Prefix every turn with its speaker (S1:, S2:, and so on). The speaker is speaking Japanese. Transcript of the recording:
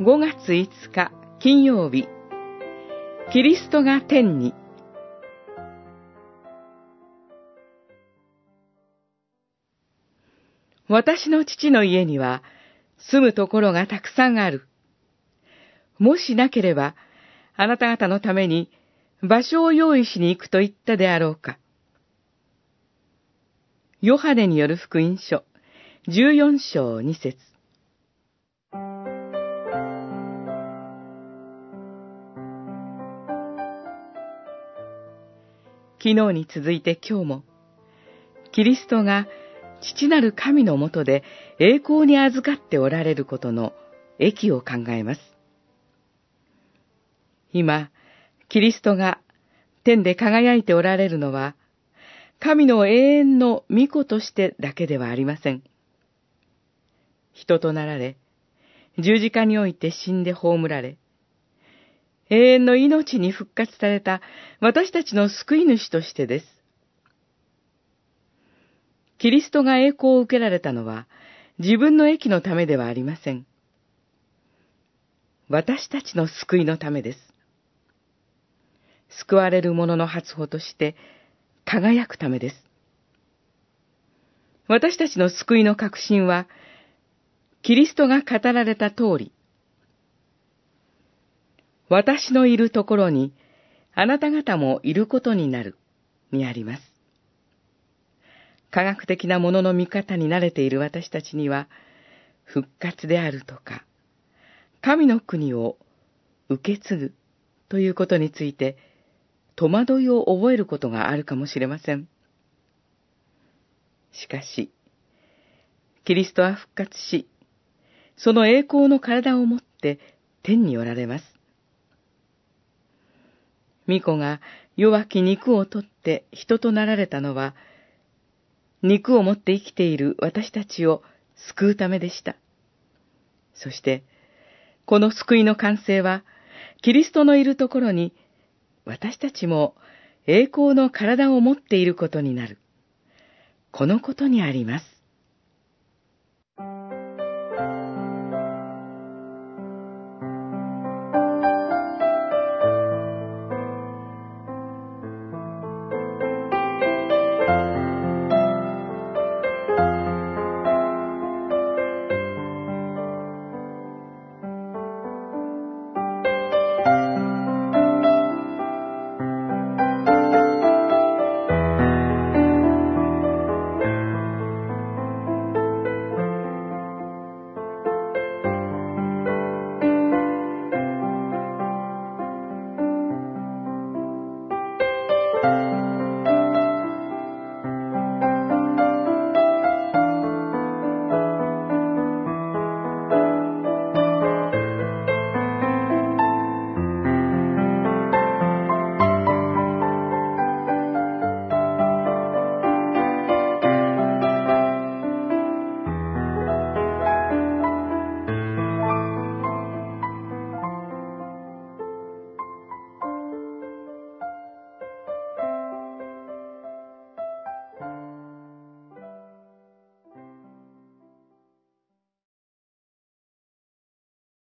S1: 5月5日金曜日キリストが天に私の父の家には住むところがたくさんある。もしなければ、あなた方のために場所を用意しに行くと言ったであろうか。ヨハネによる福音書、14章2節昨日に続いて今日も、キリストが父なる神のもとで栄光に預かっておられることの益を考えます。今、キリストが天で輝いておられるのは、神の永遠の御子としてだけではありません。人となられ、十字架において死んで葬られ、永遠の命に復活された私たちの救い主としてです。キリストが栄光を受けられたのは自分の益のためではありません。私たちの救いのためです。救われる者の初歩として輝くためです。私たちの救いの確信は、キリストが語られた通り、私のいるところに、あなた方もいることになる、にあります。科学的なものの見方に慣れている私たちには、復活であるとか、神の国を受け継ぐということについて、戸惑いを覚えることがあるかもしれません。しかし、キリストは復活し、その栄光の体を持って天におられます。巫女が弱き肉を取って人となられたのは、肉を持って生きている私たちを救うためでした。そして、この救いの完成は、キリストのいるところに、私たちも栄光の体を持っていることになる。このことにあります。